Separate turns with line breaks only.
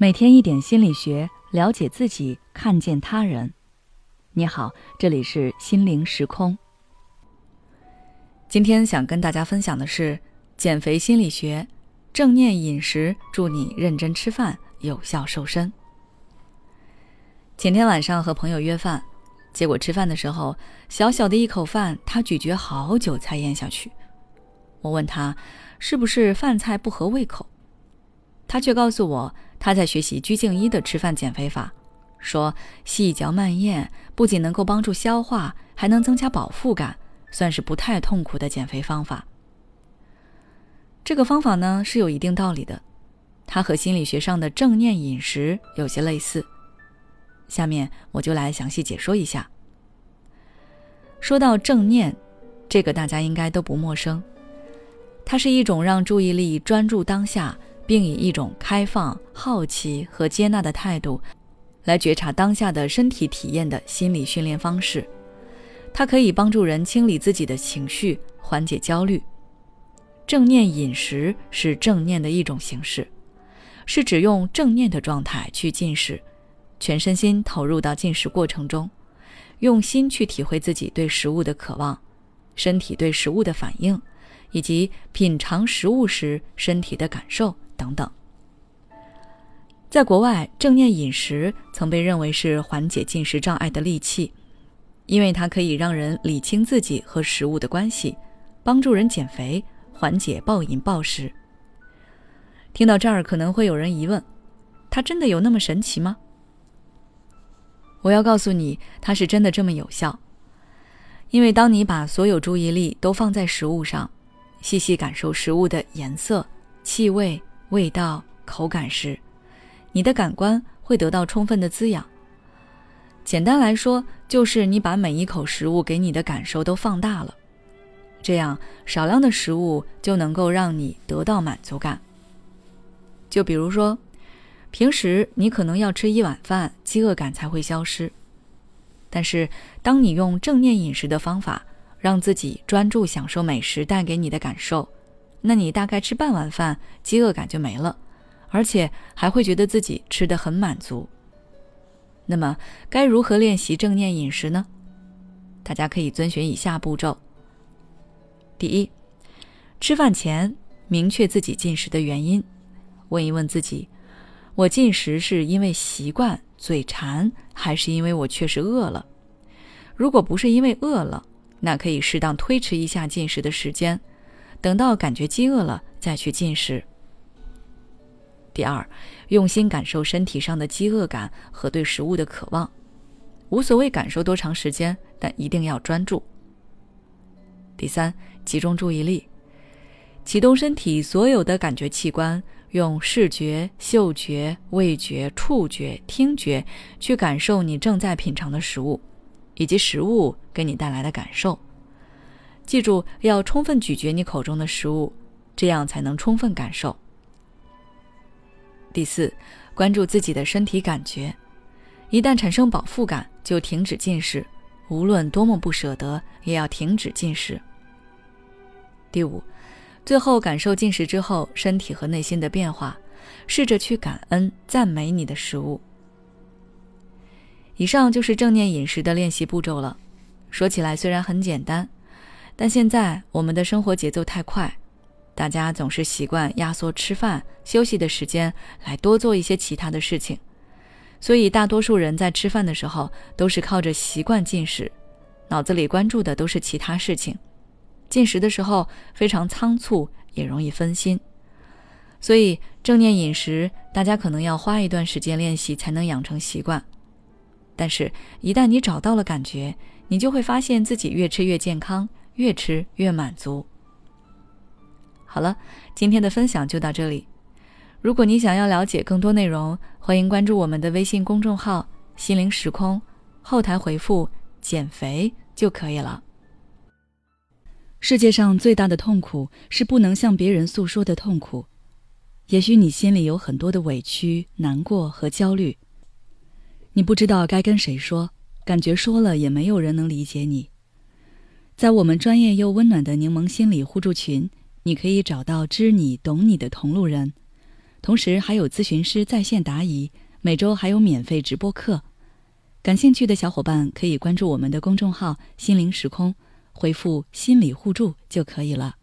每天一点心理学，了解自己，看见他人。你好，这里是心灵时空。今天想跟大家分享的是减肥心理学，正念饮食助你认真吃饭，有效瘦身。前天晚上和朋友约饭，结果吃饭的时候，小小的一口饭，他咀嚼好久才咽下去。我问他是不是饭菜不合胃口，他却告诉我。他在学习居静一的吃饭减肥法，说细嚼慢咽不仅能够帮助消化，还能增加饱腹感，算是不太痛苦的减肥方法。这个方法呢是有一定道理的，它和心理学上的正念饮食有些类似。下面我就来详细解说一下。说到正念，这个大家应该都不陌生，它是一种让注意力专注当下。并以一种开放、好奇和接纳的态度，来觉察当下的身体体验的心理训练方式。它可以帮助人清理自己的情绪，缓解焦虑。正念饮食是正念的一种形式，是指用正念的状态去进食，全身心投入到进食过程中，用心去体会自己对食物的渴望，身体对食物的反应，以及品尝食物时身体的感受。等等，在国外，正念饮食曾被认为是缓解进食障碍的利器，因为它可以让人理清自己和食物的关系，帮助人减肥，缓解暴饮暴食。听到这儿，可能会有人疑问：它真的有那么神奇吗？我要告诉你，它是真的这么有效，因为当你把所有注意力都放在食物上，细细感受食物的颜色、气味。味道、口感时，你的感官会得到充分的滋养。简单来说，就是你把每一口食物给你的感受都放大了，这样少量的食物就能够让你得到满足感。就比如说，平时你可能要吃一碗饭，饥饿感才会消失。但是，当你用正念饮食的方法，让自己专注享受美食带给你的感受。那你大概吃半碗饭，饥饿感就没了，而且还会觉得自己吃的很满足。那么该如何练习正念饮食呢？大家可以遵循以下步骤：第一，吃饭前明确自己进食的原因，问一问自己：我进食是因为习惯、嘴馋，还是因为我确实饿了？如果不是因为饿了，那可以适当推迟一下进食的时间。等到感觉饥饿了再去进食。第二，用心感受身体上的饥饿感和对食物的渴望，无所谓感受多长时间，但一定要专注。第三，集中注意力，启动身体所有的感觉器官，用视觉、嗅觉、味觉、触觉、听觉去感受你正在品尝的食物，以及食物给你带来的感受。记住要充分咀嚼你口中的食物，这样才能充分感受。第四，关注自己的身体感觉，一旦产生饱腹感，就停止进食，无论多么不舍得，也要停止进食。第五，最后感受进食之后身体和内心的变化，试着去感恩、赞美你的食物。以上就是正念饮食的练习步骤了。说起来虽然很简单。但现在我们的生活节奏太快，大家总是习惯压缩吃饭、休息的时间来多做一些其他的事情，所以大多数人在吃饭的时候都是靠着习惯进食，脑子里关注的都是其他事情，进食的时候非常仓促，也容易分心。所以正念饮食，大家可能要花一段时间练习才能养成习惯，但是，一旦你找到了感觉，你就会发现自己越吃越健康。越吃越满足。好了，今天的分享就到这里。如果你想要了解更多内容，欢迎关注我们的微信公众号“心灵时空”，后台回复“减肥”就可以了。世界上最大的痛苦是不能向别人诉说的痛苦。也许你心里有很多的委屈、难过和焦虑，你不知道该跟谁说，感觉说了也没有人能理解你。在我们专业又温暖的柠檬心理互助群，你可以找到知你懂你的同路人，同时还有咨询师在线答疑，每周还有免费直播课。感兴趣的小伙伴可以关注我们的公众号“心灵时空”，回复“心理互助”就可以了。